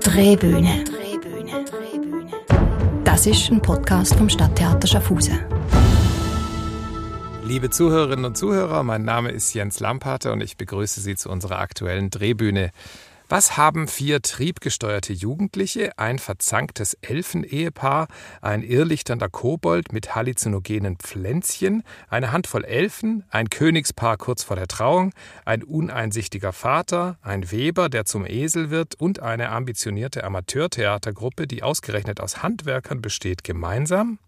Drehbühne. Das ist ein Podcast vom Stadttheater Schaffhausen. Liebe Zuhörerinnen und Zuhörer, mein Name ist Jens Lampater und ich begrüße Sie zu unserer aktuellen Drehbühne. Was haben vier triebgesteuerte Jugendliche, ein verzanktes Elfenehepaar, ein irrlichternder Kobold mit halluzinogenen Pflänzchen, eine Handvoll Elfen, ein Königspaar kurz vor der Trauung, ein uneinsichtiger Vater, ein Weber, der zum Esel wird und eine ambitionierte Amateurtheatergruppe, die ausgerechnet aus Handwerkern besteht, gemeinsam?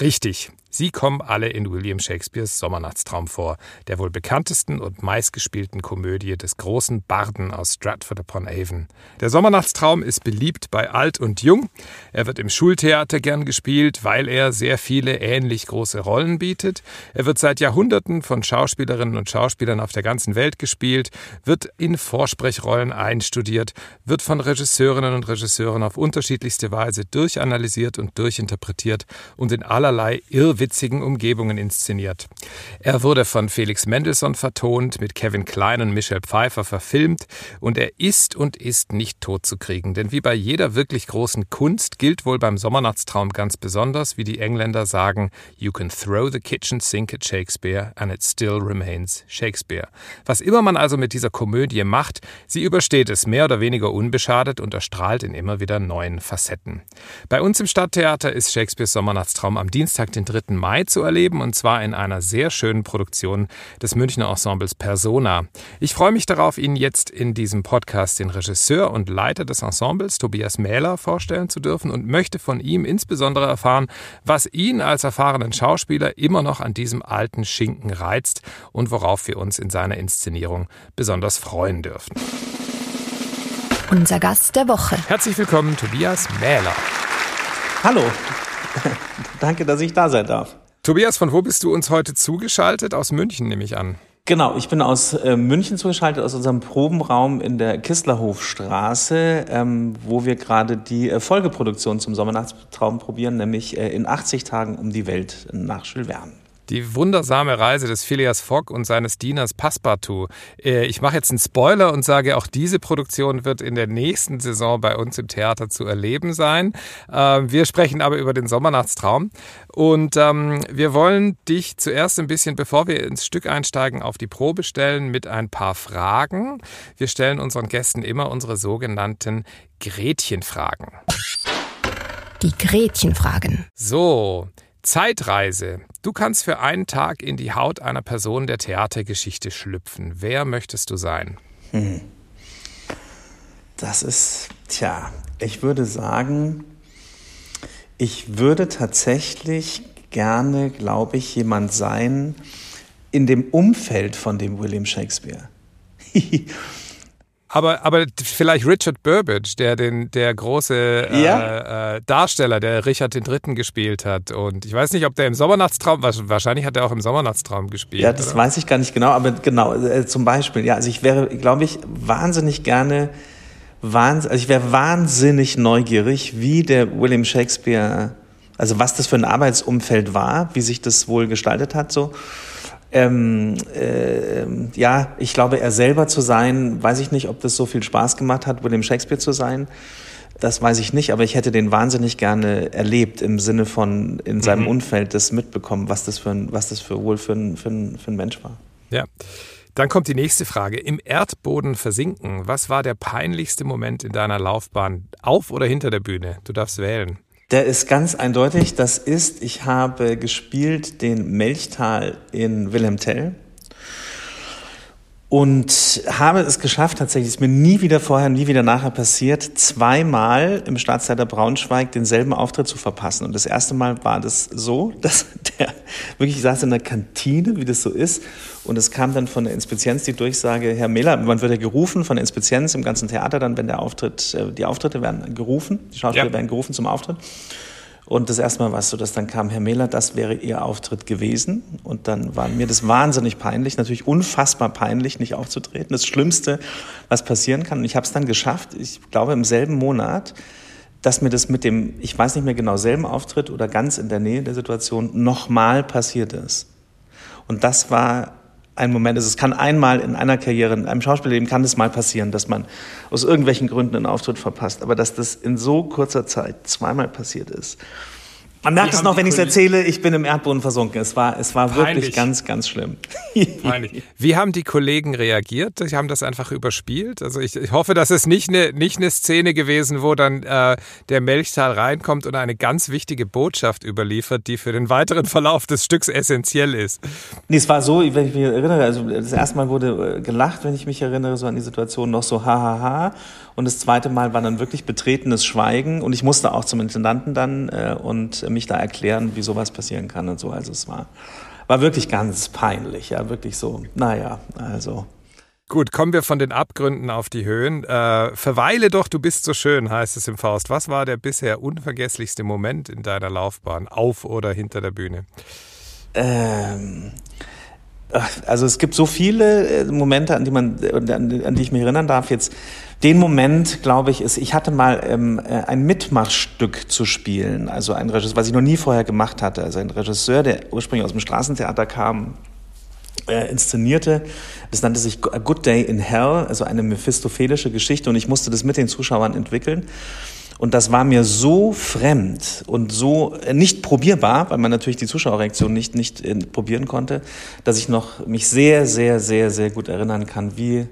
Richtig, Sie kommen alle in William Shakespeares Sommernachtstraum vor, der wohl bekanntesten und meistgespielten Komödie des großen Barden aus Stratford upon Avon. Der Sommernachtstraum ist beliebt bei alt und jung. Er wird im Schultheater gern gespielt, weil er sehr viele ähnlich große Rollen bietet. Er wird seit Jahrhunderten von Schauspielerinnen und Schauspielern auf der ganzen Welt gespielt, wird in Vorsprechrollen einstudiert, wird von Regisseurinnen und Regisseuren auf unterschiedlichste Weise durchanalysiert und durchinterpretiert und in allerlei Irrwegen witzigen Umgebungen inszeniert. Er wurde von Felix Mendelssohn vertont, mit Kevin Klein und Michelle Pfeiffer verfilmt und er ist und ist nicht totzukriegen, denn wie bei jeder wirklich großen Kunst gilt wohl beim Sommernachtstraum ganz besonders, wie die Engländer sagen, you can throw the kitchen sink at Shakespeare and it still remains Shakespeare. Was immer man also mit dieser Komödie macht, sie übersteht es mehr oder weniger unbeschadet und erstrahlt in immer wieder neuen Facetten. Bei uns im Stadttheater ist Shakespeares Sommernachtstraum am Dienstag, den 3. Mai zu erleben und zwar in einer sehr schönen Produktion des Münchner Ensembles Persona. Ich freue mich darauf, Ihnen jetzt in diesem Podcast den Regisseur und Leiter des Ensembles, Tobias Mähler, vorstellen zu dürfen und möchte von ihm insbesondere erfahren, was ihn als erfahrenen Schauspieler immer noch an diesem alten Schinken reizt und worauf wir uns in seiner Inszenierung besonders freuen dürfen. Unser Gast der Woche. Herzlich willkommen, Tobias Mähler. Hallo. Danke, dass ich da sein darf. Tobias, von wo bist du uns heute zugeschaltet? Aus München nehme ich an. Genau, ich bin aus äh, München zugeschaltet, aus unserem Probenraum in der Kistlerhofstraße, ähm, wo wir gerade die äh, Folgeproduktion zum Sommernachtstraum probieren, nämlich äh, in 80 Tagen um die Welt nach Jules Verne. Die wundersame Reise des Phileas Fogg und seines Dieners Passepartout. Äh, ich mache jetzt einen Spoiler und sage, auch diese Produktion wird in der nächsten Saison bei uns im Theater zu erleben sein. Ähm, wir sprechen aber über den Sommernachtstraum. Und ähm, wir wollen dich zuerst ein bisschen, bevor wir ins Stück einsteigen, auf die Probe stellen mit ein paar Fragen. Wir stellen unseren Gästen immer unsere sogenannten Gretchenfragen. Die Gretchenfragen. So, Zeitreise. Du kannst für einen Tag in die Haut einer Person der Theatergeschichte schlüpfen. Wer möchtest du sein? Hm. Das ist, tja, ich würde sagen, ich würde tatsächlich gerne, glaube ich, jemand sein in dem Umfeld von dem William Shakespeare. Aber, aber vielleicht Richard Burbage, der den der große äh, ja. äh, Darsteller, der Richard III. gespielt hat. Und ich weiß nicht, ob der im Sommernachtstraum, wahrscheinlich hat er auch im Sommernachtstraum gespielt. Ja, das oder? weiß ich gar nicht genau, aber genau, äh, zum Beispiel, ja, also ich wäre, glaube ich, wahnsinnig gerne, wahns also ich wäre wahnsinnig neugierig, wie der William Shakespeare, also was das für ein Arbeitsumfeld war, wie sich das wohl gestaltet hat, so ähm, äh, ja, ich glaube, er selber zu sein, weiß ich nicht, ob das so viel Spaß gemacht hat, William Shakespeare zu sein. Das weiß ich nicht, aber ich hätte den wahnsinnig gerne erlebt im Sinne von in seinem mhm. Umfeld das mitbekommen, was das für ein, was das für wohl für ein, für ein, für ein Mensch war. Ja. Dann kommt die nächste Frage. Im Erdboden versinken. Was war der peinlichste Moment in deiner Laufbahn? Auf oder hinter der Bühne? Du darfst wählen. Der ist ganz eindeutig. Das ist, ich habe gespielt den Melchtal in Wilhelm Tell und habe es geschafft, tatsächlich, ist mir nie wieder vorher, nie wieder nachher passiert, zweimal im Staatstheater Braunschweig denselben Auftritt zu verpassen. Und das erste Mal war das so, dass der wirklich ich saß in der Kantine, wie das so ist, und es kam dann von der Inspizienz die Durchsage, Herr Mehler, man wird ja gerufen von der Inspizienz im ganzen Theater dann, wenn der Auftritt, äh, die Auftritte werden gerufen, die Schauspieler ja. werden gerufen zum Auftritt. Und das erste Mal war es so, dass dann kam Herr Mehler, das wäre Ihr Auftritt gewesen. Und dann war mir das wahnsinnig peinlich, natürlich unfassbar peinlich, nicht aufzutreten. Das Schlimmste, was passieren kann. Und ich habe es dann geschafft, ich glaube im selben Monat, dass mir das mit dem, ich weiß nicht mehr genau, selben Auftritt oder ganz in der Nähe der Situation nochmal passiert ist. Und das war ein Moment ist. Es kann einmal in einer Karriere, in einem Schauspielleben kann es mal passieren, dass man aus irgendwelchen Gründen einen Auftritt verpasst. Aber dass das in so kurzer Zeit zweimal passiert ist. Man merkt es noch, wenn ich es erzähle, ich bin im Erdboden versunken. Es war, es war wirklich ganz, ganz schlimm. Peinlich. Wie haben die Kollegen reagiert? Sie haben das einfach überspielt. Also ich, ich hoffe, dass es nicht eine, nicht eine Szene gewesen, wo dann äh, der Melchtal reinkommt und eine ganz wichtige Botschaft überliefert, die für den weiteren Verlauf des Stücks essentiell ist. Nee, es war so, wenn ich mich erinnere, also das erste Mal wurde äh, gelacht, wenn ich mich erinnere, so an die Situation, noch so hahaha. Ha, ha. Und das zweite Mal war dann wirklich betretenes Schweigen und ich musste auch zum Intendanten dann äh, und mich da erklären, wie sowas passieren kann und so. Also es war, war wirklich ganz peinlich, ja, wirklich so, naja, also. Gut, kommen wir von den Abgründen auf die Höhen. Äh, verweile doch, du bist so schön, heißt es im Faust. Was war der bisher unvergesslichste Moment in deiner Laufbahn, auf oder hinter der Bühne? Ähm, also es gibt so viele äh, Momente, an die man, an die ich mich erinnern darf. Jetzt den Moment, glaube ich, ist, ich hatte mal ähm, äh, ein Mitmachstück zu spielen, also ein Regisseur, was ich noch nie vorher gemacht hatte, also ein Regisseur, der ursprünglich aus dem Straßentheater kam, äh, inszenierte. Das nannte sich A Good Day in Hell, also eine mephistophelische Geschichte, und ich musste das mit den Zuschauern entwickeln. Und das war mir so fremd und so nicht probierbar, weil man natürlich die Zuschauerreaktion nicht, nicht äh, probieren konnte, dass ich noch mich sehr, sehr, sehr, sehr gut erinnern kann, wie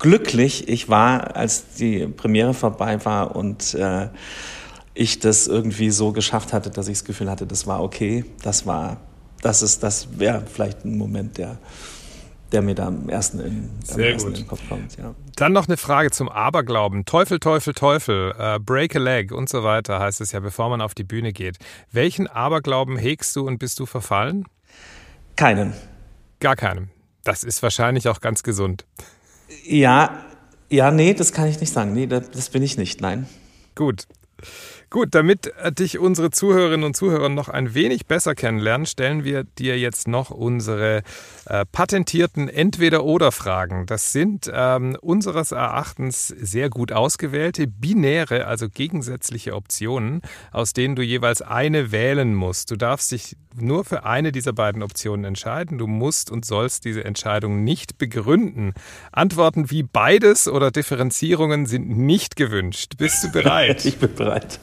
glücklich ich war, als die Premiere vorbei war und äh, ich das irgendwie so geschafft hatte, dass ich das Gefühl hatte, das war okay, das war, das ist, das wäre vielleicht ein Moment, der der mir da am ersten in, am ersten in den Kopf kommt. Ja. Dann noch eine Frage zum Aberglauben. Teufel, Teufel, Teufel, uh, break a leg und so weiter heißt es ja, bevor man auf die Bühne geht. Welchen Aberglauben hegst du und bist du verfallen? Keinen. Gar keinen. Das ist wahrscheinlich auch ganz gesund. Ja, ja, nee, das kann ich nicht sagen. Nee, das, das bin ich nicht, nein. Gut. Gut, damit dich unsere Zuhörerinnen und Zuhörer noch ein wenig besser kennenlernen, stellen wir dir jetzt noch unsere äh, patentierten Entweder-Oder-Fragen. Das sind ähm, unseres Erachtens sehr gut ausgewählte, binäre, also gegensätzliche Optionen, aus denen du jeweils eine wählen musst. Du darfst dich nur für eine dieser beiden Optionen entscheiden. Du musst und sollst diese Entscheidung nicht begründen. Antworten wie beides oder Differenzierungen sind nicht gewünscht. Bist du bereit? ich bin bereit.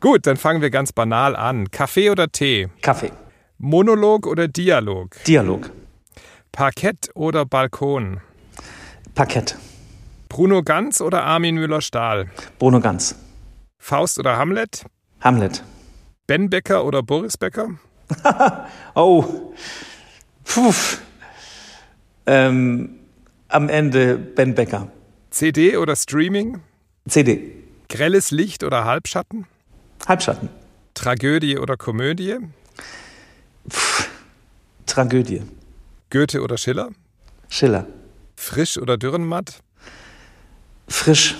Gut, dann fangen wir ganz banal an. Kaffee oder Tee? Kaffee. Monolog oder Dialog? Dialog. Parkett oder Balkon? Parkett. Bruno Ganz oder Armin Müller-Stahl? Bruno Ganz. Faust oder Hamlet? Hamlet. Ben Becker oder Boris Becker? oh. Puh. Ähm, am Ende Ben Becker. CD oder Streaming? CD. Grelles Licht oder Halbschatten? Halbschatten. Tragödie oder Komödie? Pff, Tragödie. Goethe oder Schiller? Schiller. Frisch oder Dürrenmatt? Frisch.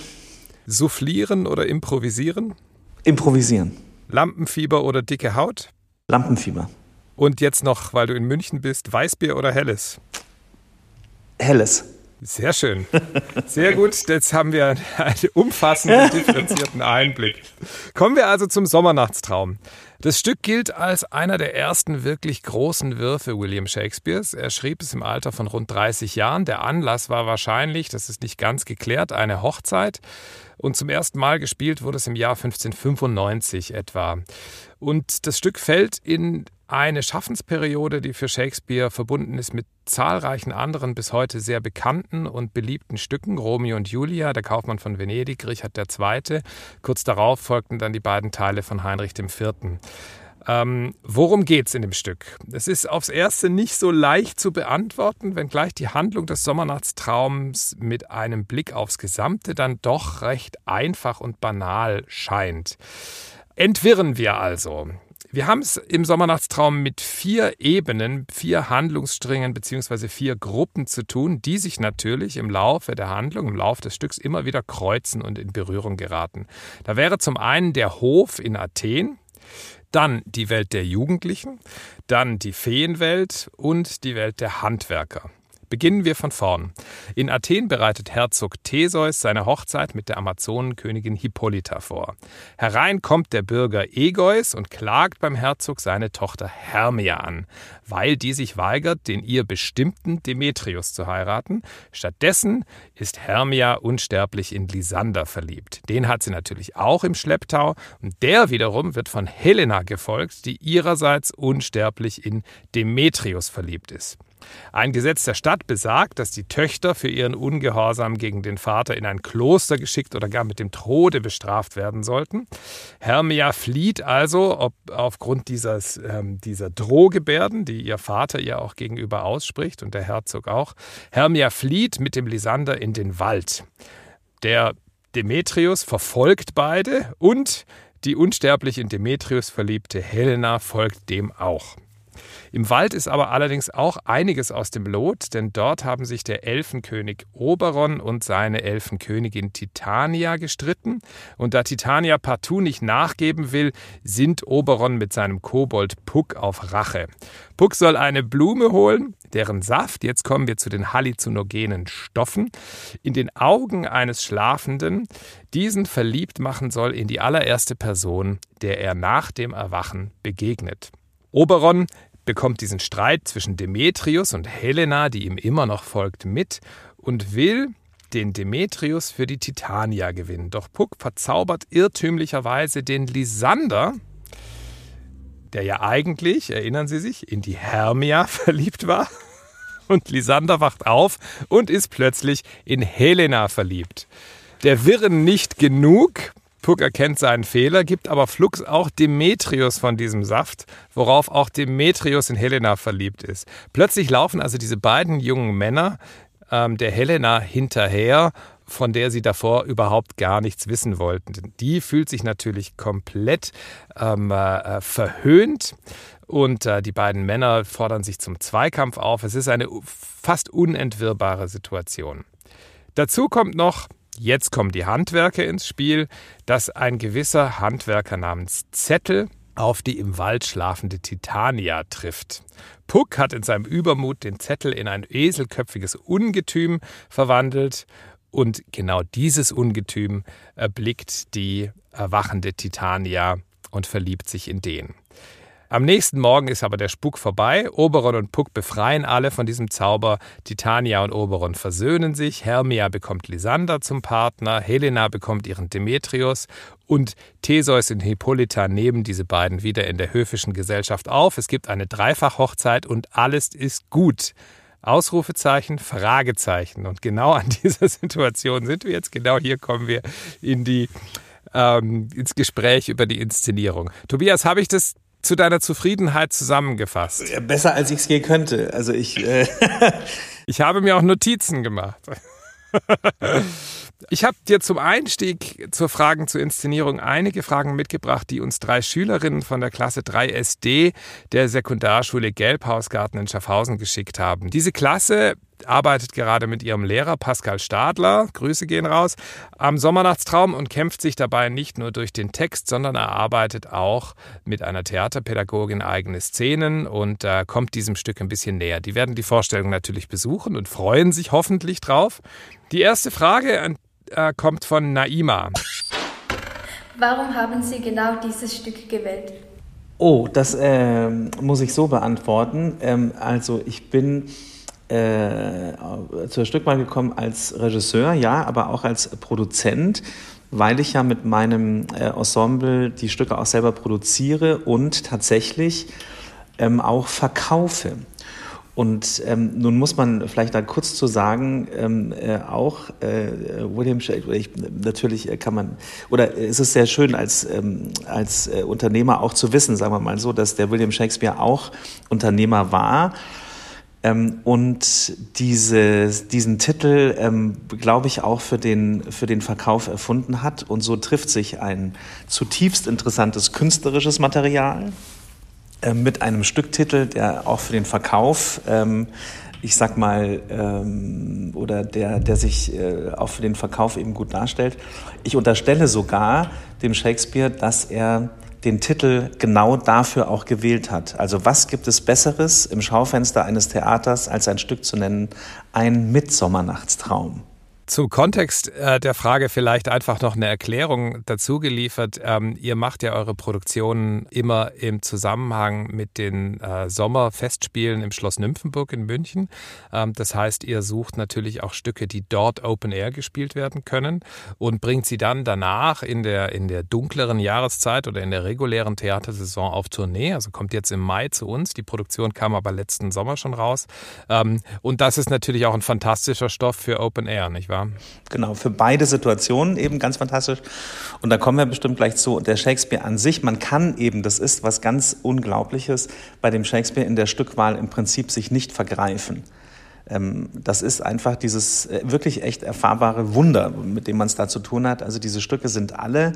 Soufflieren oder improvisieren? Improvisieren. Lampenfieber oder dicke Haut? Lampenfieber. Und jetzt noch, weil du in München bist, Weißbier oder Helles? Helles. Sehr schön. Sehr gut. Jetzt haben wir einen umfassenden, differenzierten Einblick. Kommen wir also zum Sommernachtstraum. Das Stück gilt als einer der ersten wirklich großen Würfe William Shakespeares. Er schrieb es im Alter von rund 30 Jahren. Der Anlass war wahrscheinlich, das ist nicht ganz geklärt, eine Hochzeit. Und zum ersten Mal gespielt wurde es im Jahr 1595 etwa. Und das Stück fällt in eine Schaffensperiode, die für Shakespeare verbunden ist mit zahlreichen anderen bis heute sehr bekannten und beliebten Stücken. Romeo und Julia, der Kaufmann von Venedig, Richard II. Kurz darauf folgten dann die beiden Teile von Heinrich IV. Ähm, worum es in dem Stück? Es ist aufs Erste nicht so leicht zu beantworten, wenngleich die Handlung des Sommernachtstraums mit einem Blick aufs Gesamte dann doch recht einfach und banal scheint. Entwirren wir also. Wir haben es im Sommernachtstraum mit vier Ebenen, vier Handlungssträngen bzw. vier Gruppen zu tun, die sich natürlich im Laufe der Handlung, im Laufe des Stücks immer wieder kreuzen und in Berührung geraten. Da wäre zum einen der Hof in Athen, dann die Welt der Jugendlichen, dann die Feenwelt und die Welt der Handwerker. Beginnen wir von vorn. In Athen bereitet Herzog Theseus seine Hochzeit mit der Amazonenkönigin Hippolyta vor. Herein kommt der Bürger Egeus und klagt beim Herzog seine Tochter Hermia an, weil die sich weigert, den ihr bestimmten Demetrius zu heiraten. Stattdessen ist Hermia unsterblich in Lysander verliebt. Den hat sie natürlich auch im Schlepptau und der wiederum wird von Helena gefolgt, die ihrerseits unsterblich in Demetrius verliebt ist. Ein Gesetz der Stadt besagt, dass die Töchter für ihren Ungehorsam gegen den Vater in ein Kloster geschickt oder gar mit dem Tode bestraft werden sollten. Hermia flieht also ob, aufgrund dieses, ähm, dieser Drohgebärden, die ihr Vater ihr auch gegenüber ausspricht und der Herzog auch. Hermia flieht mit dem Lysander in den Wald. Der Demetrius verfolgt beide und die unsterblich in Demetrius verliebte Helena folgt dem auch. Im Wald ist aber allerdings auch einiges aus dem Lot, denn dort haben sich der Elfenkönig Oberon und seine Elfenkönigin Titania gestritten. Und da Titania partout nicht nachgeben will, sind Oberon mit seinem Kobold Puck auf Rache. Puck soll eine Blume holen, deren Saft, jetzt kommen wir zu den halluzinogenen Stoffen, in den Augen eines Schlafenden diesen verliebt machen soll in die allererste Person, der er nach dem Erwachen begegnet. Oberon bekommt diesen Streit zwischen Demetrius und Helena, die ihm immer noch folgt, mit und will den Demetrius für die Titania gewinnen. Doch Puck verzaubert irrtümlicherweise den Lysander, der ja eigentlich, erinnern Sie sich, in die Hermia verliebt war. Und Lysander wacht auf und ist plötzlich in Helena verliebt. Der Wirren nicht genug, Puck erkennt seinen Fehler, gibt aber Flux auch Demetrius von diesem Saft, worauf auch Demetrius in Helena verliebt ist. Plötzlich laufen also diese beiden jungen Männer ähm, der Helena hinterher, von der sie davor überhaupt gar nichts wissen wollten. Die fühlt sich natürlich komplett ähm, äh, verhöhnt und äh, die beiden Männer fordern sich zum Zweikampf auf. Es ist eine fast unentwirrbare Situation. Dazu kommt noch, Jetzt kommen die Handwerker ins Spiel, dass ein gewisser Handwerker namens Zettel auf die im Wald schlafende Titania trifft. Puck hat in seinem Übermut den Zettel in ein eselköpfiges Ungetüm verwandelt und genau dieses Ungetüm erblickt die erwachende Titania und verliebt sich in den. Am nächsten Morgen ist aber der Spuk vorbei. Oberon und Puck befreien alle von diesem Zauber. Titania und Oberon versöhnen sich. Hermia bekommt Lysander zum Partner. Helena bekommt ihren Demetrius. Und Theseus und Hippolyta nehmen diese beiden wieder in der höfischen Gesellschaft auf. Es gibt eine Dreifachhochzeit und alles ist gut. Ausrufezeichen, Fragezeichen. Und genau an dieser Situation sind wir jetzt. Genau hier kommen wir in die, ähm, ins Gespräch über die Inszenierung. Tobias, habe ich das zu deiner Zufriedenheit zusammengefasst? Besser als ich es je könnte. Also ich. Äh ich habe mir auch Notizen gemacht. Ich habe dir zum Einstieg zur Fragen zur Inszenierung einige Fragen mitgebracht, die uns drei Schülerinnen von der Klasse 3 SD der Sekundarschule Gelbhausgarten in Schaffhausen geschickt haben. Diese Klasse arbeitet gerade mit ihrem Lehrer Pascal Stadler, Grüße gehen raus, am Sommernachtstraum und kämpft sich dabei nicht nur durch den Text, sondern erarbeitet auch mit einer Theaterpädagogin eigene Szenen und äh, kommt diesem Stück ein bisschen näher. Die werden die Vorstellung natürlich besuchen und freuen sich hoffentlich drauf. Die erste Frage äh, kommt von Naima. Warum haben Sie genau dieses Stück gewählt? Oh, das äh, muss ich so beantworten. Ähm, also ich bin äh, zur Stückwahl gekommen als Regisseur, ja, aber auch als Produzent, weil ich ja mit meinem äh, Ensemble die Stücke auch selber produziere und tatsächlich ähm, auch verkaufe. Und ähm, nun muss man vielleicht da kurz zu sagen, ähm, äh, auch äh, William Shakespeare, ich, natürlich kann man, oder es ist sehr schön als, ähm, als äh, Unternehmer auch zu wissen, sagen wir mal so, dass der William Shakespeare auch Unternehmer war. Und diese, diesen Titel, ähm, glaube ich, auch für den, für den Verkauf erfunden hat. Und so trifft sich ein zutiefst interessantes künstlerisches Material äh, mit einem Stücktitel, der auch für den Verkauf, ähm, ich sag mal, ähm, oder der, der sich äh, auch für den Verkauf eben gut darstellt. Ich unterstelle sogar dem Shakespeare, dass er den Titel genau dafür auch gewählt hat. Also was gibt es Besseres im Schaufenster eines Theaters, als ein Stück zu nennen, ein Mitsommernachtstraum? Zu Kontext äh, der Frage vielleicht einfach noch eine Erklärung dazu geliefert. Ähm, ihr macht ja eure Produktionen immer im Zusammenhang mit den äh, Sommerfestspielen im Schloss Nymphenburg in München. Ähm, das heißt, ihr sucht natürlich auch Stücke, die dort Open Air gespielt werden können und bringt sie dann danach in der, in der dunkleren Jahreszeit oder in der regulären Theatersaison auf Tournee. Also kommt jetzt im Mai zu uns. Die Produktion kam aber letzten Sommer schon raus. Ähm, und das ist natürlich auch ein fantastischer Stoff für Open Air, nicht wahr? Genau, für beide Situationen eben ganz fantastisch. Und da kommen wir bestimmt gleich zu. Der Shakespeare an sich, man kann eben, das ist was ganz Unglaubliches, bei dem Shakespeare in der Stückwahl im Prinzip sich nicht vergreifen. Ähm, das ist einfach dieses äh, wirklich echt erfahrbare Wunder, mit dem man es da zu tun hat. Also diese Stücke sind alle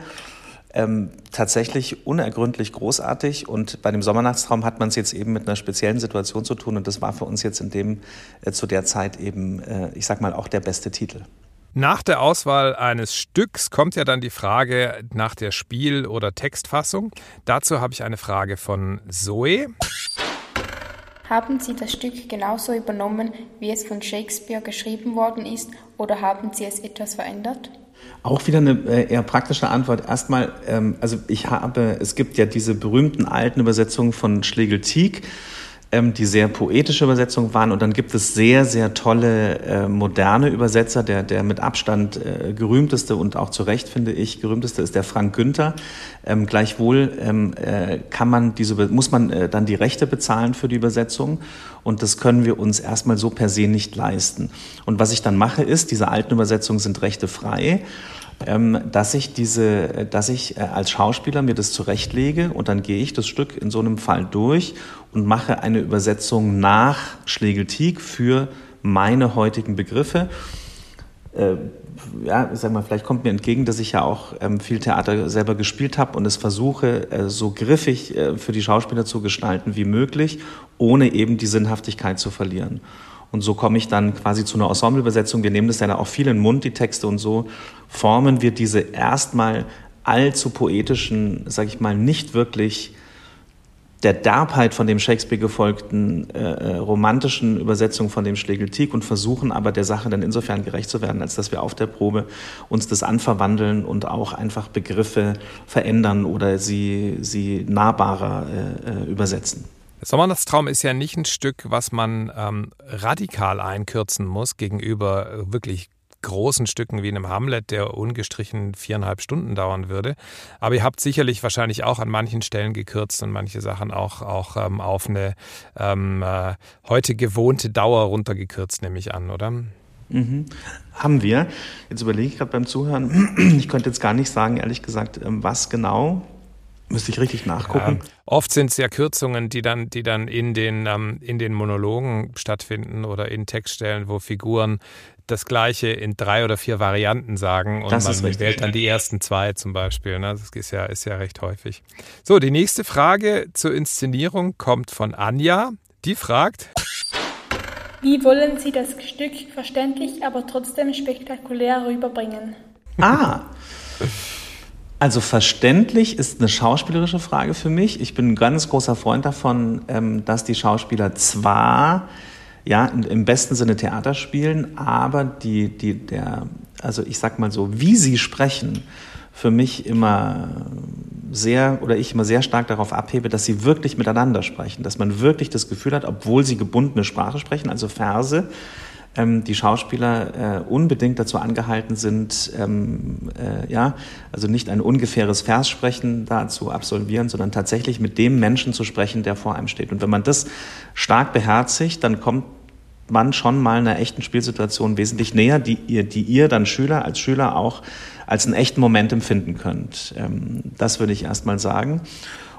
ähm, tatsächlich unergründlich großartig. Und bei dem Sommernachtstraum hat man es jetzt eben mit einer speziellen Situation zu tun. Und das war für uns jetzt in dem, äh, zu der Zeit eben, äh, ich sag mal, auch der beste Titel. Nach der Auswahl eines Stücks kommt ja dann die Frage nach der Spiel- oder Textfassung. Dazu habe ich eine Frage von Zoe. Haben Sie das Stück genauso übernommen, wie es von Shakespeare geschrieben worden ist, oder haben Sie es etwas verändert? Auch wieder eine äh, eher praktische Antwort. Erstmal, ähm, also ich habe, es gibt ja diese berühmten alten Übersetzungen von Schlegel-Tieg die sehr poetische Übersetzungen waren. Und dann gibt es sehr, sehr tolle äh, moderne Übersetzer. Der, der mit Abstand äh, gerühmteste und auch zu Recht, finde ich, gerühmteste ist der Frank Günther. Ähm, gleichwohl ähm, äh, kann man diese, muss man äh, dann die Rechte bezahlen für die Übersetzung. Und das können wir uns erstmal so per se nicht leisten. Und was ich dann mache, ist, diese alten Übersetzungen sind rechtefrei ähm, dass ich diese, dass ich äh, als Schauspieler mir das zurechtlege und dann gehe ich das Stück in so einem Fall durch und mache eine Übersetzung nach Schlegeltieg für meine heutigen Begriffe. Äh, ja, sag mal, vielleicht kommt mir entgegen, dass ich ja auch ähm, viel Theater selber gespielt habe und es versuche, äh, so griffig äh, für die Schauspieler zu gestalten wie möglich, ohne eben die Sinnhaftigkeit zu verlieren. Und so komme ich dann quasi zu einer Ensembleübersetzung. Wir nehmen das ja auch viel in den Mund, die Texte, und so formen wir diese erstmal allzu poetischen, sage ich mal, nicht wirklich der Derbheit von dem Shakespeare gefolgten äh, äh romantischen Übersetzung von dem Schlegeltik und versuchen aber der Sache dann insofern gerecht zu werden, als dass wir auf der Probe uns das anverwandeln und auch einfach Begriffe verändern oder sie, sie nahbarer äh, äh übersetzen. Sommernachtstraum ist ja nicht ein Stück, was man ähm, radikal einkürzen muss gegenüber wirklich großen Stücken wie einem Hamlet, der ungestrichen viereinhalb Stunden dauern würde. Aber ihr habt sicherlich wahrscheinlich auch an manchen Stellen gekürzt und manche Sachen auch, auch ähm, auf eine ähm, äh, heute gewohnte Dauer runtergekürzt, nehme ich an, oder? Mhm. Haben wir. Jetzt überlege ich gerade beim Zuhören, ich könnte jetzt gar nicht sagen, ehrlich gesagt, ähm, was genau. Müsste ich richtig nachgucken. Ja, oft sind es ja Kürzungen, die dann, die dann in, den, ähm, in den Monologen stattfinden oder in Textstellen, wo Figuren das Gleiche in drei oder vier Varianten sagen und das man wählt dann die ersten zwei zum Beispiel. Ne? Das ist ja, ist ja recht häufig. So, die nächste Frage zur Inszenierung kommt von Anja. Die fragt: Wie wollen Sie das Stück verständlich, aber trotzdem spektakulär rüberbringen? Ah! Also verständlich ist eine schauspielerische Frage für mich. Ich bin ein ganz großer Freund davon, ähm, dass die Schauspieler zwar ja im besten Sinne Theater spielen, aber die, die, der, also ich sag mal so, wie sie sprechen, für mich immer sehr oder ich immer sehr stark darauf abhebe, dass sie wirklich miteinander sprechen, dass man wirklich das Gefühl hat, obwohl sie gebundene Sprache sprechen, also Verse, die Schauspieler äh, unbedingt dazu angehalten sind, ähm, äh, ja, also nicht ein ungefähres Verssprechen da zu absolvieren, sondern tatsächlich mit dem Menschen zu sprechen, der vor einem steht. Und wenn man das stark beherzigt, dann kommt man schon mal einer echten Spielsituation wesentlich näher, die ihr, die ihr dann Schüler als Schüler auch als einen echten Moment empfinden könnt. Ähm, das würde ich erst mal sagen.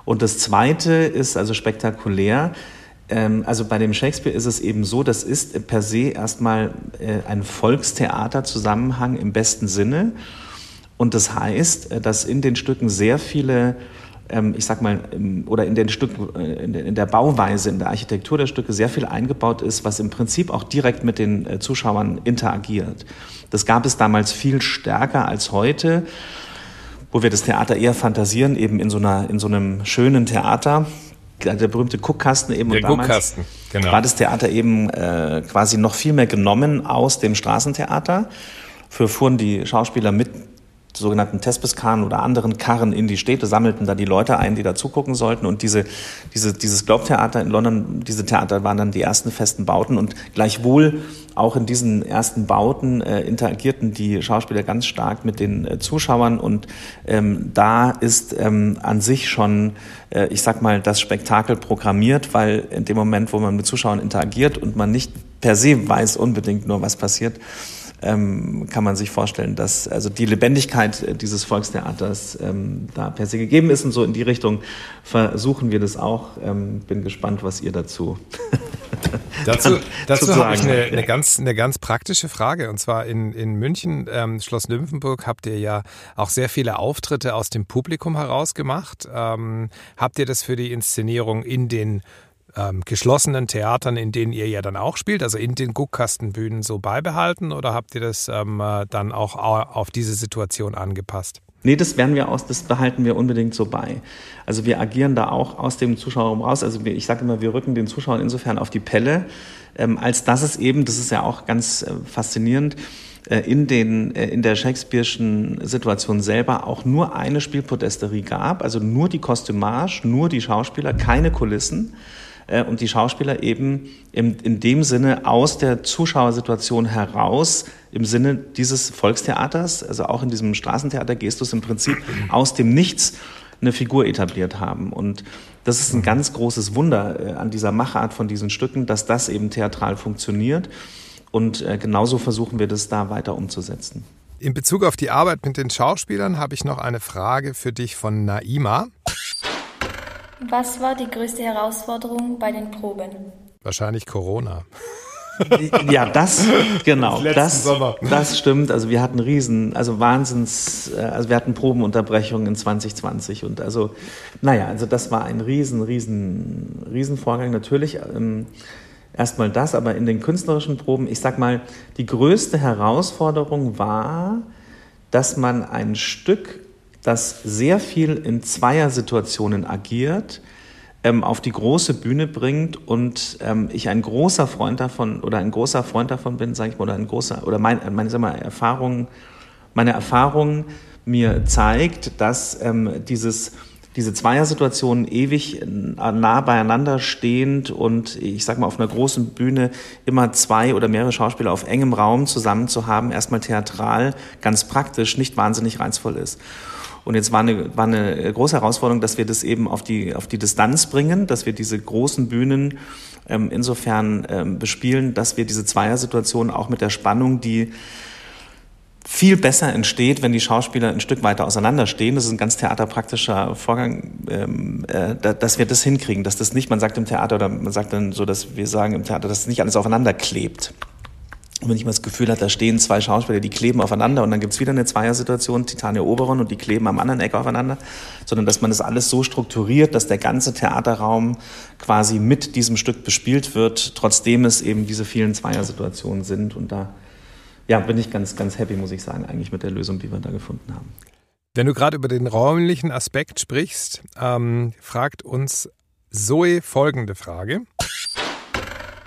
Und das Zweite ist also spektakulär. Ähm, also bei dem Shakespeare ist es eben so, das ist per se erstmal äh, ein Volkstheaterzusammenhang im besten Sinne. Und das heißt, äh, dass in den Stücken sehr viele, ähm, ich sag mal, oder in den Stücken, äh, in der Bauweise, in der Architektur der Stücke sehr viel eingebaut ist, was im Prinzip auch direkt mit den Zuschauern interagiert. Das gab es damals viel stärker als heute wo wir das Theater eher fantasieren, eben in so, einer, in so einem schönen Theater. Der berühmte Guckkasten eben. Der und Guckkasten, genau. War das Theater eben äh, quasi noch viel mehr genommen aus dem Straßentheater. Für fuhren die Schauspieler mit sogenannten Tespeskarren oder anderen Karren in die Städte, sammelten da die Leute ein, die da zugucken sollten. Und diese, diese, dieses Globe-Theater in London, diese Theater waren dann die ersten festen Bauten. Und gleichwohl auch in diesen ersten Bauten äh, interagierten die Schauspieler ganz stark mit den äh, Zuschauern. Und ähm, da ist ähm, an sich schon, äh, ich sag mal, das Spektakel programmiert, weil in dem Moment, wo man mit Zuschauern interagiert und man nicht per se weiß unbedingt nur, was passiert, ähm, kann man sich vorstellen, dass also die Lebendigkeit dieses Volkstheaters ähm, da per se gegeben ist und so in die Richtung versuchen wir das auch. Ähm, bin gespannt, was ihr dazu. dazu dazu habe ich eine, eine, ganz, eine ganz praktische Frage. Und zwar in, in München, ähm, Schloss Nymphenburg, habt ihr ja auch sehr viele Auftritte aus dem Publikum heraus gemacht. Ähm, habt ihr das für die Inszenierung in den ähm, geschlossenen Theatern, in denen ihr ja dann auch spielt, also in den Guckkastenbühnen so beibehalten oder habt ihr das ähm, äh, dann auch auf diese Situation angepasst? Nee, das werden wir aus, das behalten wir unbedingt so bei. Also wir agieren da auch aus dem Zuschauerraum raus. Also wir, ich sage immer, wir rücken den Zuschauern insofern auf die Pelle, ähm, als dass es eben, das ist ja auch ganz äh, faszinierend, äh, in, den, äh, in der Shakespeare'schen Situation selber auch nur eine Spielpodesterie gab, also nur die Kostümage, nur die Schauspieler, keine Kulissen. Äh, und die Schauspieler eben in, in dem Sinne aus der Zuschauersituation heraus, im Sinne dieses Volkstheaters, also auch in diesem Straßentheater-Gestus im Prinzip aus dem Nichts eine Figur etabliert haben. Und das ist ein ganz großes Wunder äh, an dieser Machart von diesen Stücken, dass das eben theatral funktioniert. Und äh, genauso versuchen wir das da weiter umzusetzen. In Bezug auf die Arbeit mit den Schauspielern habe ich noch eine Frage für dich von Naima. Was war die größte Herausforderung bei den Proben? Wahrscheinlich Corona. Ja, das, genau, das, das stimmt. Also wir hatten riesen, also Wahnsinns, äh, also wir hatten Probenunterbrechungen in 2020 und also, naja, also das war ein riesen, riesen, riesen Vorgang. Natürlich ähm, erstmal das, aber in den künstlerischen Proben, ich sag mal, die größte Herausforderung war, dass man ein Stück das sehr viel in Zweiersituationen agiert, ähm, auf die große Bühne bringt und ähm, ich ein großer Freund davon oder ein großer Freund davon bin, sage ich mal, oder ein großer oder mein, meine sag mal, Erfahrung, meine Erfahrung mir zeigt, dass ähm, dieses diese Zweiersituationen ewig nah beieinander stehend und ich sag mal auf einer großen Bühne immer zwei oder mehrere Schauspieler auf engem Raum zusammen zu haben, erstmal theatral, ganz praktisch, nicht wahnsinnig reizvoll ist. Und jetzt war eine, war eine große Herausforderung, dass wir das eben auf die, auf die Distanz bringen, dass wir diese großen Bühnen ähm, insofern ähm, bespielen, dass wir diese Zweiersituation auch mit der Spannung, die viel besser entsteht, wenn die Schauspieler ein Stück weiter auseinanderstehen. Das ist ein ganz theaterpraktischer Vorgang, ähm, äh, dass wir das hinkriegen, dass das nicht, man sagt im Theater oder man sagt dann so, dass wir sagen im Theater, dass nicht alles aufeinander klebt. Und wenn ich mal das Gefühl habe, da stehen zwei Schauspieler, die kleben aufeinander und dann gibt's wieder eine Zweiersituation, Titania Oberon und die kleben am anderen Ecke aufeinander, sondern dass man das alles so strukturiert, dass der ganze Theaterraum quasi mit diesem Stück bespielt wird, trotzdem es eben diese vielen Zweiersituationen sind. Und da ja, bin ich ganz, ganz happy, muss ich sagen, eigentlich mit der Lösung, die wir da gefunden haben. Wenn du gerade über den räumlichen Aspekt sprichst, ähm, fragt uns Zoe folgende Frage.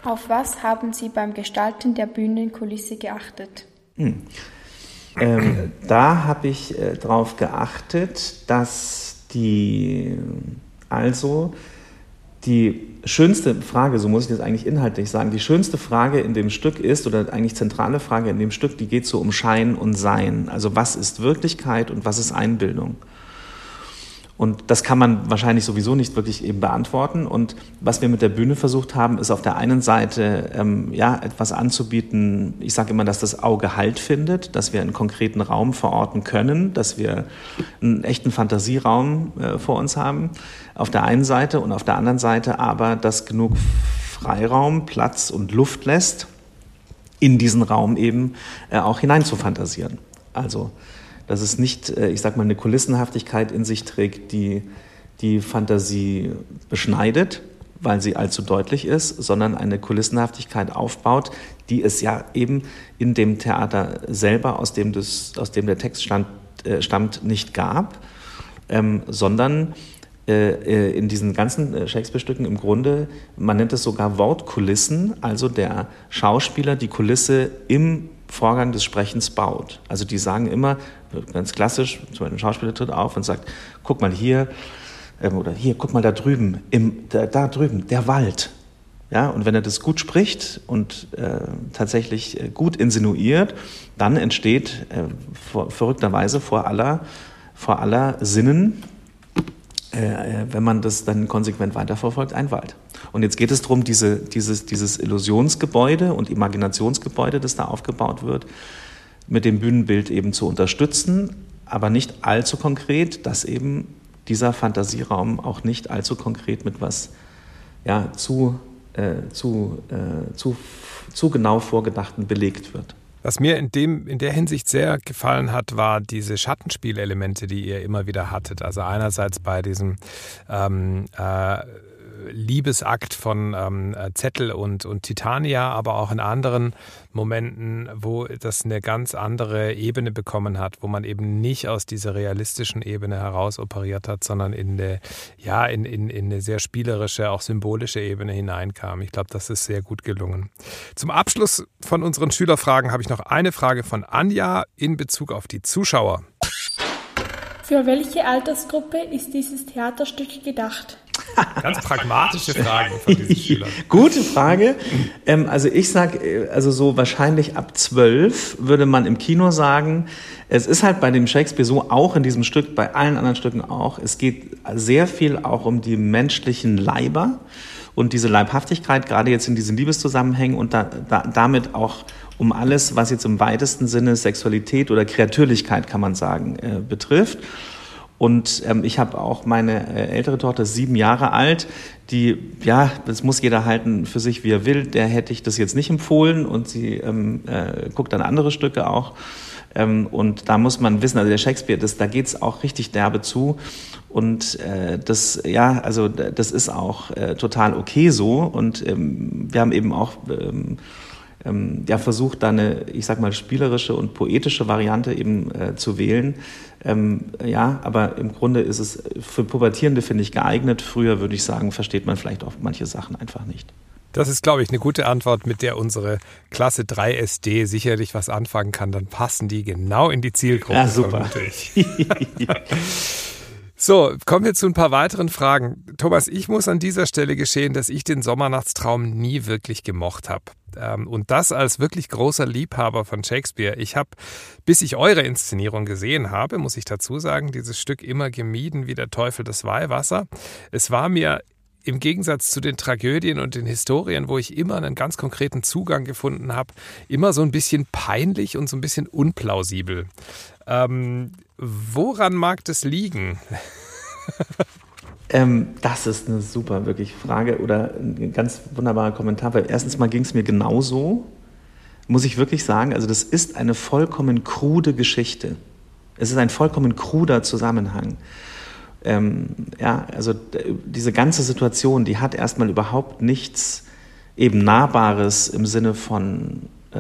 Auf was haben Sie beim Gestalten der Bühnenkulisse geachtet? Hm. Ähm, da habe ich äh, darauf geachtet, dass die, also die schönste Frage, so muss ich das eigentlich inhaltlich sagen, die schönste Frage in dem Stück ist, oder eigentlich zentrale Frage in dem Stück, die geht so um Schein und Sein. Also was ist Wirklichkeit und was ist Einbildung? Und das kann man wahrscheinlich sowieso nicht wirklich eben beantworten. Und was wir mit der Bühne versucht haben, ist auf der einen Seite ähm, ja etwas anzubieten. Ich sage immer, dass das Auge Halt findet, dass wir einen konkreten Raum verorten können, dass wir einen echten Fantasieraum äh, vor uns haben. Auf der einen Seite und auf der anderen Seite aber, dass genug Freiraum, Platz und Luft lässt, in diesen Raum eben äh, auch hinein zu fantasieren. Also dass es nicht, äh, ich sag mal, eine Kulissenhaftigkeit in sich trägt, die die Fantasie beschneidet, weil sie allzu deutlich ist, sondern eine Kulissenhaftigkeit aufbaut, die es ja eben in dem Theater selber, aus dem, das, aus dem der Text stammt, äh, stammt, nicht gab, ähm, sondern äh, äh, in diesen ganzen Shakespeare-Stücken im Grunde, man nennt es sogar Wortkulissen, also der Schauspieler die Kulisse im Vorgang des Sprechens baut. Also die sagen immer, ganz klassisch, zum Beispiel ein Schauspieler tritt auf und sagt, guck mal hier, ähm, oder hier, guck mal da drüben, im, da, da drüben, der Wald. Ja, und wenn er das gut spricht und äh, tatsächlich äh, gut insinuiert, dann entsteht äh, vor, verrückterweise vor aller, vor aller Sinnen, äh, äh, wenn man das dann konsequent weiterverfolgt, ein Wald. Und jetzt geht es darum, diese, dieses, dieses Illusionsgebäude und Imaginationsgebäude, das da aufgebaut wird, mit dem Bühnenbild eben zu unterstützen, aber nicht allzu konkret, dass eben dieser Fantasieraum auch nicht allzu konkret mit was ja, zu, äh, zu, äh, zu, zu genau vorgedachten belegt wird. Was mir in, dem, in der Hinsicht sehr gefallen hat, war diese Schattenspielelemente, die ihr immer wieder hattet. Also einerseits bei diesem ähm, äh, Liebesakt von ähm, Zettel und, und Titania, aber auch in anderen Momenten, wo das eine ganz andere Ebene bekommen hat, wo man eben nicht aus dieser realistischen Ebene heraus operiert hat, sondern in eine, ja, in, in, in eine sehr spielerische, auch symbolische Ebene hineinkam. Ich glaube, das ist sehr gut gelungen. Zum Abschluss von unseren Schülerfragen habe ich noch eine Frage von Anja in Bezug auf die Zuschauer. Für welche Altersgruppe ist dieses Theaterstück gedacht? Ganz pragmatische Fragen von diesen Schülern. Gute Frage. Ähm, also ich sage, äh, also so wahrscheinlich ab zwölf würde man im Kino sagen, es ist halt bei dem Shakespeare so, auch in diesem Stück, bei allen anderen Stücken auch, es geht sehr viel auch um die menschlichen Leiber und diese Leibhaftigkeit, gerade jetzt in diesen Liebeszusammenhängen und da, da, damit auch um alles, was jetzt im weitesten Sinne Sexualität oder Kreatürlichkeit, kann man sagen, äh, betrifft. Und ähm, ich habe auch meine äh, ältere Tochter, sieben Jahre alt, die, ja, das muss jeder halten für sich, wie er will. Der hätte ich das jetzt nicht empfohlen und sie ähm, äh, guckt dann andere Stücke auch. Ähm, und da muss man wissen, also der Shakespeare, das, da geht's auch richtig derbe zu. Und äh, das, ja, also das ist auch äh, total okay so. Und ähm, wir haben eben auch ähm, ähm, ja, versucht, da eine, ich sag mal, spielerische und poetische Variante eben äh, zu wählen. Ähm, ja, aber im Grunde ist es für Pubertierende, finde ich, geeignet. Früher würde ich sagen, versteht man vielleicht auch manche Sachen einfach nicht. Das ist, glaube ich, eine gute Antwort, mit der unsere Klasse 3 SD sicherlich was anfangen kann. Dann passen die genau in die Zielgruppe. Ja, super. So, kommen wir zu ein paar weiteren Fragen. Thomas, ich muss an dieser Stelle geschehen, dass ich den Sommernachtstraum nie wirklich gemocht habe. Ähm, und das als wirklich großer Liebhaber von Shakespeare. Ich habe, bis ich eure Inszenierung gesehen habe, muss ich dazu sagen, dieses Stück immer gemieden wie der Teufel das Weihwasser. Es war mir im Gegensatz zu den Tragödien und den Historien, wo ich immer einen ganz konkreten Zugang gefunden habe, immer so ein bisschen peinlich und so ein bisschen unplausibel. Ähm, woran mag das liegen? Ähm, das ist eine super, wirklich Frage oder ein ganz wunderbarer Kommentar, weil erstens mal ging es mir genauso, muss ich wirklich sagen, also das ist eine vollkommen krude Geschichte. Es ist ein vollkommen kruder Zusammenhang. Ähm, ja, also diese ganze Situation, die hat erstmal überhaupt nichts eben Nahbares im Sinne von äh,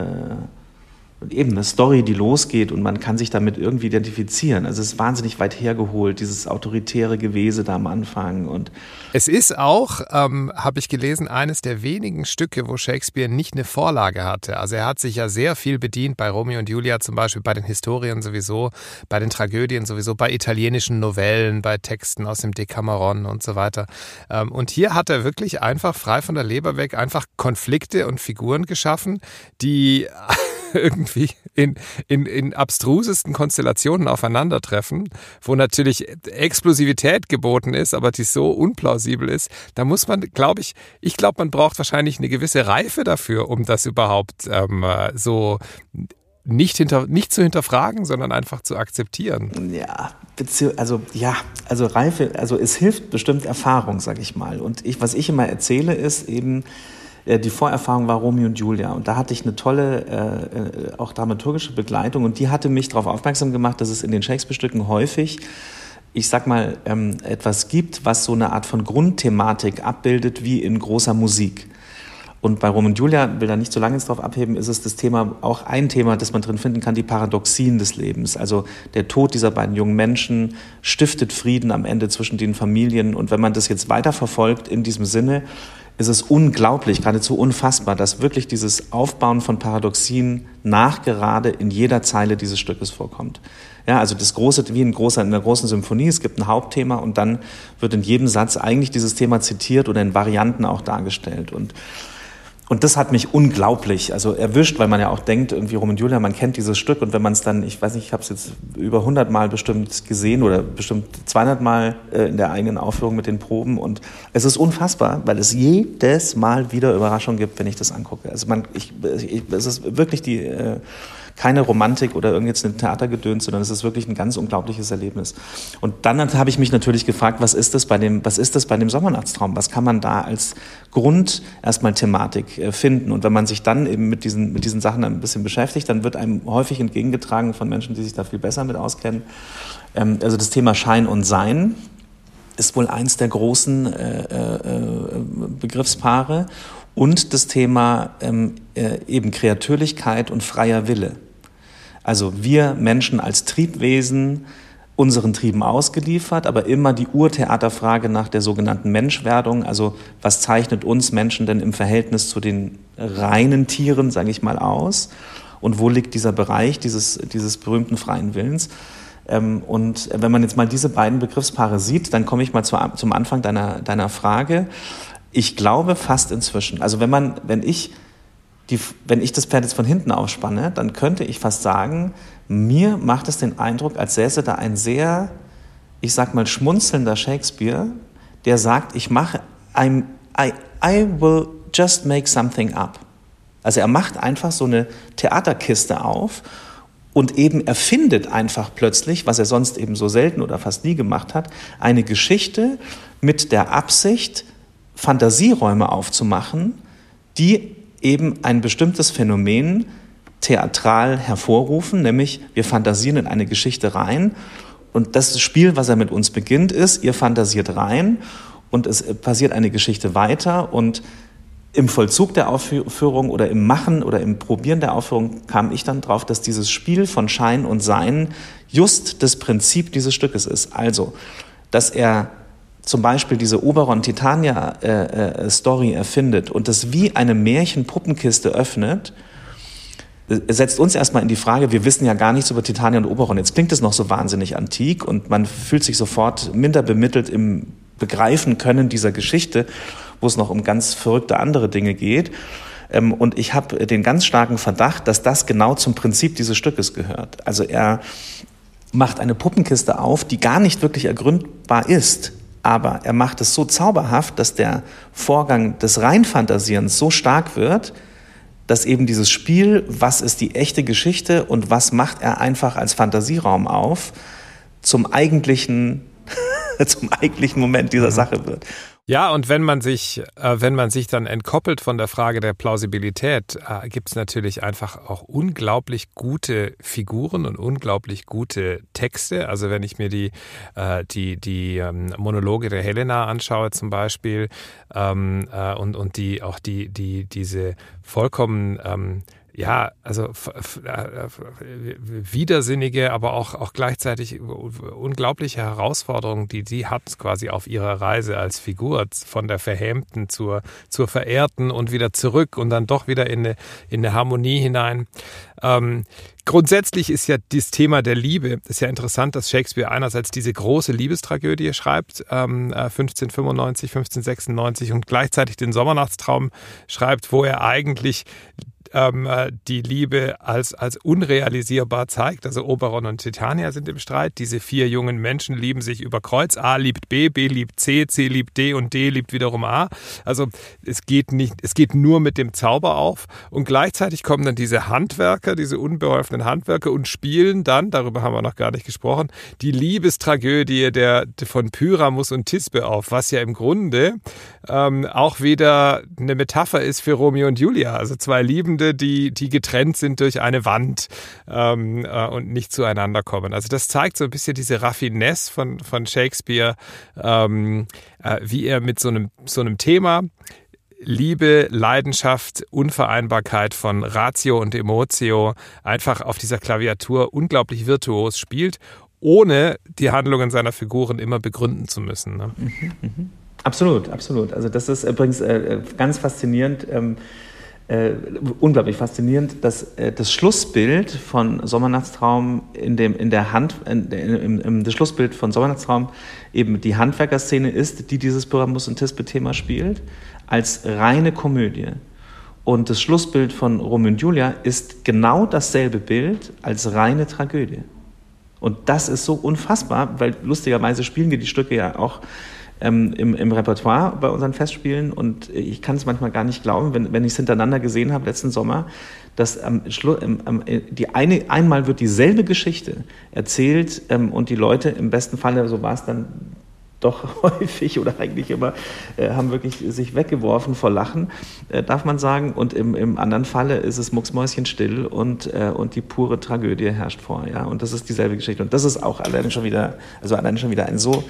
eben eine Story, die losgeht und man kann sich damit irgendwie identifizieren. Also es ist wahnsinnig weit hergeholt, dieses autoritäre Gewese da am Anfang. Und es ist auch, ähm, habe ich gelesen, eines der wenigen Stücke, wo Shakespeare nicht eine Vorlage hatte. Also er hat sich ja sehr viel bedient bei Romeo und Julia zum Beispiel, bei den Historien sowieso, bei den Tragödien sowieso, bei italienischen Novellen, bei Texten aus dem Decameron und so weiter. Ähm, und hier hat er wirklich einfach frei von der Leber weg einfach Konflikte und Figuren geschaffen, die irgendwie in, in, in abstrusesten Konstellationen aufeinandertreffen, wo natürlich Explosivität geboten ist, aber die so unplausibel ist, da muss man, glaube ich, ich glaube, man braucht wahrscheinlich eine gewisse Reife dafür, um das überhaupt ähm, so nicht, hinter, nicht zu hinterfragen, sondern einfach zu akzeptieren. Ja, also ja, also Reife, also es hilft bestimmt Erfahrung, sag ich mal. Und ich, was ich immer erzähle, ist eben, äh, die Vorerfahrung war Romeo und Julia. Und da hatte ich eine tolle, äh, äh, auch dramaturgische Begleitung. Und die hatte mich darauf aufmerksam gemacht, dass es in den Shakespeare-Stücken häufig, ich sag mal, ähm, etwas gibt, was so eine Art von Grundthematik abbildet, wie in großer Musik. Und bei Rom und Julia, will da nicht so lange jetzt drauf abheben, ist es das Thema, auch ein Thema, das man drin finden kann, die Paradoxien des Lebens. Also der Tod dieser beiden jungen Menschen stiftet Frieden am Ende zwischen den Familien. Und wenn man das jetzt weiterverfolgt in diesem Sinne, ist es unglaublich, geradezu unfassbar, dass wirklich dieses Aufbauen von Paradoxien nachgerade in jeder Zeile dieses Stückes vorkommt. Ja, also das große, wie in, großer, in einer großen Symphonie, es gibt ein Hauptthema und dann wird in jedem Satz eigentlich dieses Thema zitiert oder in Varianten auch dargestellt. Und und das hat mich unglaublich also erwischt, weil man ja auch denkt, irgendwie Rom und Julia, man kennt dieses Stück und wenn man es dann, ich weiß nicht, ich habe es jetzt über 100 Mal bestimmt gesehen oder bestimmt 200 Mal äh, in der eigenen Aufführung mit den Proben und es ist unfassbar, weil es jedes Mal wieder Überraschungen gibt, wenn ich das angucke. Also man, ich, ich es ist wirklich die äh, keine Romantik oder irgend ein Theatergedöns, sondern es ist wirklich ein ganz unglaubliches Erlebnis. Und dann habe ich mich natürlich gefragt, was ist das bei dem, was ist das bei dem Sommernachtstraum? Was kann man da als Grund erstmal Thematik äh, finden? Und wenn man sich dann eben mit diesen, mit diesen Sachen ein bisschen beschäftigt, dann wird einem häufig entgegengetragen von Menschen, die sich da viel besser mit auskennen. Ähm, also das Thema Schein und Sein ist wohl eins der großen äh, äh, Begriffspaare und das Thema ähm, äh, eben Kreatürlichkeit und freier Wille. Also wir Menschen als Triebwesen unseren Trieben ausgeliefert, aber immer die Urtheaterfrage nach der sogenannten Menschwerdung, also was zeichnet uns Menschen denn im Verhältnis zu den reinen Tieren, sage ich mal, aus und wo liegt dieser Bereich dieses, dieses berühmten freien Willens. Ähm, und wenn man jetzt mal diese beiden Begriffspaare sieht, dann komme ich mal zum Anfang deiner, deiner Frage. Ich glaube fast inzwischen, also wenn man, wenn ich die, wenn ich das Pferd jetzt von hinten aufspanne, dann könnte ich fast sagen, mir macht es den Eindruck, als säße da ein sehr, ich sag mal, schmunzelnder Shakespeare, der sagt, ich mache, I'm, I, I will just make something up. Also er macht einfach so eine Theaterkiste auf und eben erfindet einfach plötzlich, was er sonst eben so selten oder fast nie gemacht hat, eine Geschichte mit der Absicht, Fantasieräume aufzumachen, die eben ein bestimmtes Phänomen theatral hervorrufen, nämlich wir fantasieren in eine Geschichte rein und das Spiel, was er mit uns beginnt, ist, ihr fantasiert rein und es passiert eine Geschichte weiter und im Vollzug der Aufführung oder im Machen oder im Probieren der Aufführung kam ich dann drauf, dass dieses Spiel von Schein und Sein just das Prinzip dieses Stückes ist. Also, dass er zum Beispiel diese Oberon-Titania-Story äh, äh, erfindet und das wie eine Märchenpuppenkiste öffnet, äh, setzt uns erstmal in die Frage, wir wissen ja gar nichts über Titania und Oberon. Jetzt klingt es noch so wahnsinnig antik und man fühlt sich sofort minder bemittelt im Begreifen können dieser Geschichte, wo es noch um ganz verrückte andere Dinge geht. Ähm, und ich habe den ganz starken Verdacht, dass das genau zum Prinzip dieses Stückes gehört. Also er macht eine Puppenkiste auf, die gar nicht wirklich ergründbar ist aber er macht es so zauberhaft, dass der Vorgang des Reinfantasierens so stark wird, dass eben dieses Spiel, was ist die echte Geschichte und was macht er einfach als Fantasieraum auf, zum eigentlichen, zum eigentlichen Moment dieser mhm. Sache wird. Ja, und wenn man sich, äh, wenn man sich dann entkoppelt von der Frage der Plausibilität, äh, gibt es natürlich einfach auch unglaublich gute Figuren und unglaublich gute Texte. Also wenn ich mir die, äh, die, die ähm, Monologe der Helena anschaue zum Beispiel ähm, äh, und, und die auch die, die, diese vollkommen ähm, ja, also äh, widersinnige, aber auch, auch gleichzeitig unglaubliche Herausforderungen, die sie hat quasi auf ihrer Reise als Figur von der Verhämten zur, zur Verehrten und wieder zurück und dann doch wieder in eine, in eine Harmonie hinein. Ähm, grundsätzlich ist ja das Thema der Liebe, ist ja interessant, dass Shakespeare einerseits diese große Liebestragödie schreibt, ähm, 1595, äh, 1596 und gleichzeitig den Sommernachtstraum schreibt, wo er eigentlich ähm, äh, die Liebe als, als unrealisierbar zeigt. Also Oberon und Titania sind im Streit. Diese vier jungen Menschen lieben sich über Kreuz. A liebt B, B liebt C, C liebt D und D liebt wiederum A. Also es geht nicht, es geht nur mit dem Zauber auf. Und gleichzeitig kommen dann diese Handwerker, diese unbeholfenen Handwerker und spielen dann, darüber haben wir noch gar nicht gesprochen, die Liebestragödie der, von Pyramus und Tisbe auf, was ja im Grunde ähm, auch wieder eine Metapher ist für Romeo und Julia. Also zwei Lieben Freunde, die, die getrennt sind durch eine Wand ähm, äh, und nicht zueinander kommen. Also das zeigt so ein bisschen diese Raffinesse von, von Shakespeare, ähm, äh, wie er mit so einem, so einem Thema Liebe, Leidenschaft, Unvereinbarkeit von Ratio und Emotio einfach auf dieser Klaviatur unglaublich virtuos spielt, ohne die Handlungen seiner Figuren immer begründen zu müssen. Ne? Mhm, mhm. Absolut, absolut. Also das ist übrigens äh, ganz faszinierend. Ähm, äh, unglaublich faszinierend, dass äh, das Schlussbild von Sommernachtstraum in dem in der Hand in, in, in, das Schlussbild von Sommernachtstraum eben die Handwerkerszene ist, die dieses Pyramus und Tispe-Thema spielt, als reine Komödie. Und das Schlussbild von Romeo und Julia ist genau dasselbe Bild als reine Tragödie. Und das ist so unfassbar, weil lustigerweise spielen wir die Stücke ja auch ähm, im, im, Repertoire bei unseren Festspielen und ich kann es manchmal gar nicht glauben, wenn, wenn ich es hintereinander gesehen habe letzten Sommer, dass am ähm, die eine, einmal wird dieselbe Geschichte erzählt ähm, und die Leute im besten Falle, so war es dann doch häufig oder eigentlich immer, äh, haben wirklich sich weggeworfen vor Lachen, äh, darf man sagen. Und im, im anderen Falle ist es mucksmäuschenstill und, äh, und die pure Tragödie herrscht vor. Ja? Und das ist dieselbe Geschichte. Und das ist auch alleine schon wieder, also alleine schon wieder ein so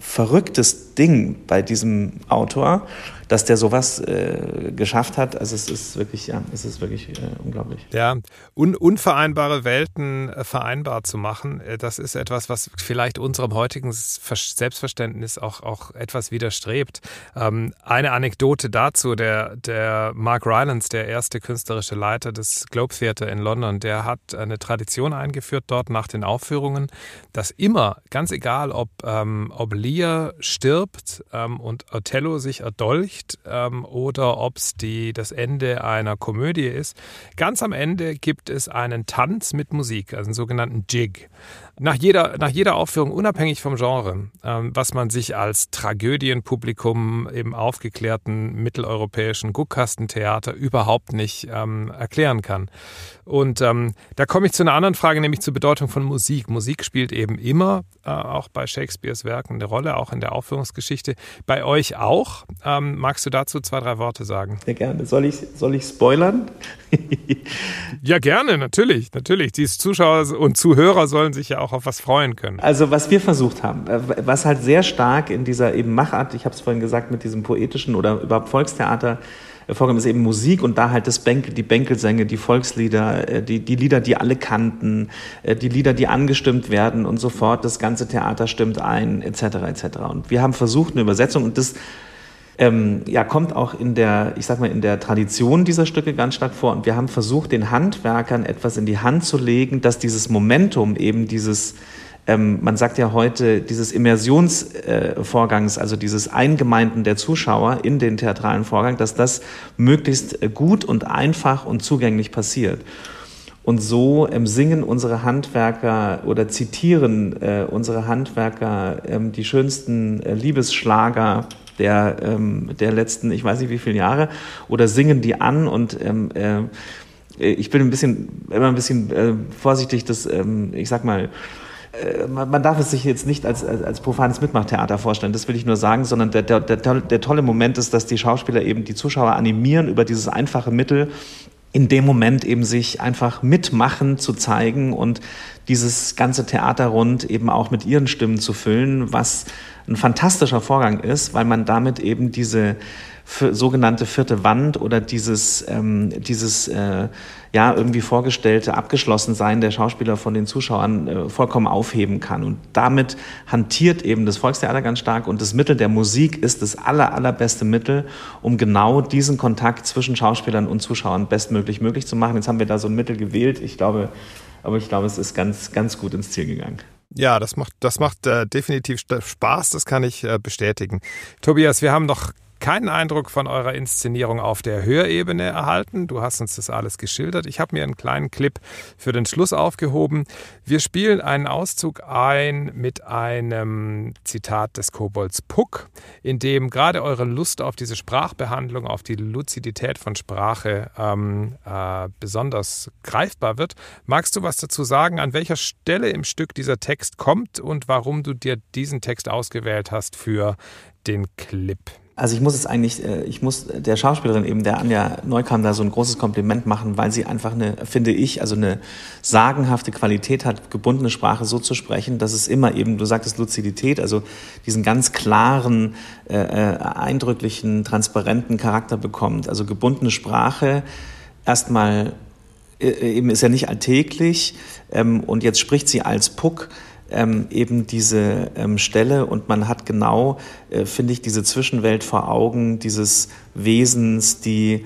verrücktes Ding bei diesem Autor, dass der sowas äh, geschafft hat. Also es ist wirklich, ja, es ist wirklich äh, unglaublich. Ja, un unvereinbare Welten äh, vereinbar zu machen, äh, das ist etwas, was vielleicht unserem heutigen Selbstverständnis auch, auch etwas widerstrebt. Ähm, eine Anekdote dazu, der, der Mark Rylance, der erste künstlerische Leiter des Globe Theatre in London, der hat eine Tradition eingeführt dort nach den Aufführungen, dass immer, ganz egal ob, ähm, ob Lear stirbt ähm, und Othello sich erdolcht, ähm, oder ob es das Ende einer Komödie ist. Ganz am Ende gibt es einen Tanz mit Musik, also einen sogenannten Jig nach jeder, nach jeder Aufführung, unabhängig vom Genre, ähm, was man sich als Tragödienpublikum im aufgeklärten mitteleuropäischen Guckkastentheater überhaupt nicht ähm, erklären kann. Und ähm, da komme ich zu einer anderen Frage, nämlich zur Bedeutung von Musik. Musik spielt eben immer, äh, auch bei Shakespeares Werken, eine Rolle, auch in der Aufführungsgeschichte. Bei euch auch. Ähm, magst du dazu zwei, drei Worte sagen? Sehr gerne. Soll ich, soll ich spoilern? ja, gerne, natürlich, natürlich. Die Zuschauer und Zuhörer sollen sich ja auch auf was freuen können. Also was wir versucht haben, äh, was halt sehr stark in dieser eben Machart, ich habe es vorhin gesagt, mit diesem poetischen oder überhaupt Volkstheater vorkommt, ist eben Musik und da halt das Bänkel, die Bänkelsänger, die Volkslieder, äh, die, die Lieder, die alle kannten, äh, die Lieder, die angestimmt werden und sofort das ganze Theater stimmt ein, etc. etc. Und wir haben versucht, eine Übersetzung und das ähm, ja, kommt auch in der, ich sag mal, in der Tradition dieser Stücke ganz stark vor. Und wir haben versucht, den Handwerkern etwas in die Hand zu legen, dass dieses Momentum eben dieses, ähm, man sagt ja heute, dieses Immersionsvorgangs, äh, also dieses Eingemeinden der Zuschauer in den theatralen Vorgang, dass das möglichst gut und einfach und zugänglich passiert. Und so ähm, singen unsere Handwerker oder zitieren äh, unsere Handwerker ähm, die schönsten äh, Liebesschlager der, ähm, der letzten, ich weiß nicht wie viele Jahre, oder singen die an und ähm, äh, ich bin ein bisschen, immer ein bisschen äh, vorsichtig, dass, ähm, ich sag mal, äh, man darf es sich jetzt nicht als, als, als profanes Mitmachtheater vorstellen, das will ich nur sagen, sondern der, der, der, der tolle Moment ist, dass die Schauspieler eben die Zuschauer animieren über dieses einfache Mittel, in dem Moment eben sich einfach mitmachen zu zeigen und dieses ganze Theater rund eben auch mit ihren Stimmen zu füllen, was ein fantastischer Vorgang ist, weil man damit eben diese sogenannte vierte Wand oder dieses, ähm, dieses äh, ja irgendwie vorgestellte Abgeschlossensein der Schauspieler von den Zuschauern äh, vollkommen aufheben kann. Und damit hantiert eben das Volkstheater ganz stark und das Mittel der Musik ist das aller, allerbeste Mittel, um genau diesen Kontakt zwischen Schauspielern und Zuschauern bestmöglich möglich zu machen. Jetzt haben wir da so ein Mittel gewählt. Ich glaube, aber ich glaube, es ist ganz, ganz gut ins Ziel gegangen. Ja, das macht, das macht äh, definitiv Spaß, das kann ich äh, bestätigen. Tobias, wir haben noch keinen Eindruck von eurer Inszenierung auf der Hörebene erhalten. Du hast uns das alles geschildert. Ich habe mir einen kleinen Clip für den Schluss aufgehoben. Wir spielen einen Auszug ein mit einem Zitat des Kobolds Puck, in dem gerade eure Lust auf diese Sprachbehandlung, auf die Luzidität von Sprache ähm, äh, besonders greifbar wird. Magst du was dazu sagen, an welcher Stelle im Stück dieser Text kommt und warum du dir diesen Text ausgewählt hast für den Clip? Also ich muss es eigentlich, äh, ich muss der Schauspielerin eben, der Anja Neukam, da so ein großes Kompliment machen, weil sie einfach eine, finde ich, also eine sagenhafte Qualität hat, gebundene Sprache so zu sprechen, dass es immer eben, du sagtest Luzidität, also diesen ganz klaren, äh, äh eindrücklichen, transparenten Charakter bekommt. Also gebundene Sprache erstmal eben ist ja nicht alltäglich ähm, und jetzt spricht sie als Puck ähm, eben diese ähm, Stelle und man hat genau, äh, finde ich, diese Zwischenwelt vor Augen dieses Wesens, die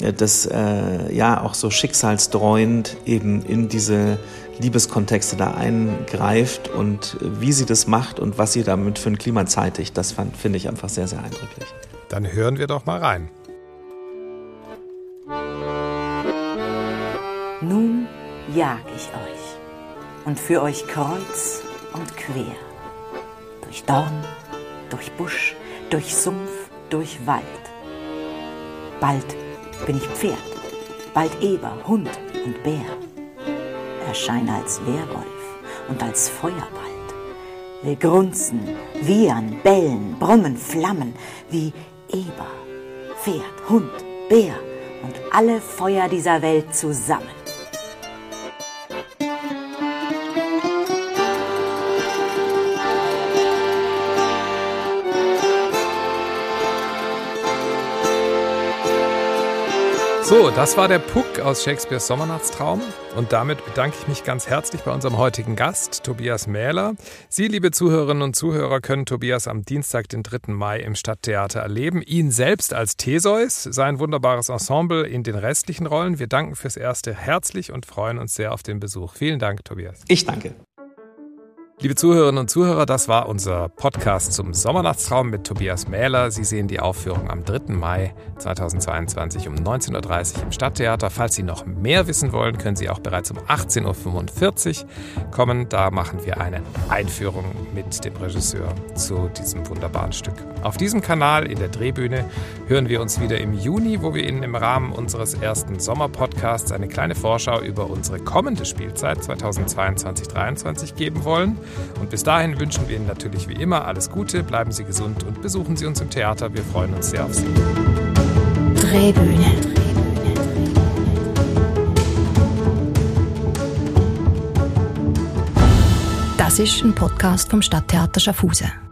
äh, das äh, ja auch so schicksalsdreuend eben in diese Liebeskontexte da eingreift und wie sie das macht und was sie damit für ein Klima zeitigt, das finde ich einfach sehr, sehr eindrücklich. Dann hören wir doch mal rein. Nun jag ich euch und für euch kreuz und quer. Durch Dorn, durch Busch, durch Sumpf, durch Wald. Bald bin ich Pferd, bald Eber, Hund und Bär. Erscheine als Werwolf und als Feuerbald. Will grunzen, wiehern, bellen, brummen, flammen, wie Eber, Pferd, Hund, Bär und alle Feuer dieser Welt zusammen. So, das war der Puck aus Shakespeares Sommernachtstraum. Und damit bedanke ich mich ganz herzlich bei unserem heutigen Gast, Tobias Mähler. Sie, liebe Zuhörerinnen und Zuhörer, können Tobias am Dienstag, den 3. Mai im Stadttheater erleben. Ihn selbst als Theseus, sein wunderbares Ensemble in den restlichen Rollen. Wir danken fürs Erste herzlich und freuen uns sehr auf den Besuch. Vielen Dank, Tobias. Ich danke. Liebe Zuhörerinnen und Zuhörer, das war unser Podcast zum Sommernachtstraum mit Tobias Mähler. Sie sehen die Aufführung am 3. Mai 2022 um 19.30 Uhr im Stadttheater. Falls Sie noch mehr wissen wollen, können Sie auch bereits um 18.45 Uhr kommen. Da machen wir eine Einführung mit dem Regisseur zu diesem wunderbaren Stück. Auf diesem Kanal in der Drehbühne hören wir uns wieder im Juni, wo wir Ihnen im Rahmen unseres ersten Sommerpodcasts eine kleine Vorschau über unsere kommende Spielzeit 2022-2023 geben wollen. Und bis dahin wünschen wir Ihnen natürlich wie immer alles Gute, bleiben Sie gesund und besuchen Sie uns im Theater. Wir freuen uns sehr auf Sie. Drehbühne. Das ist ein Podcast vom Stadttheater Schaffhausen.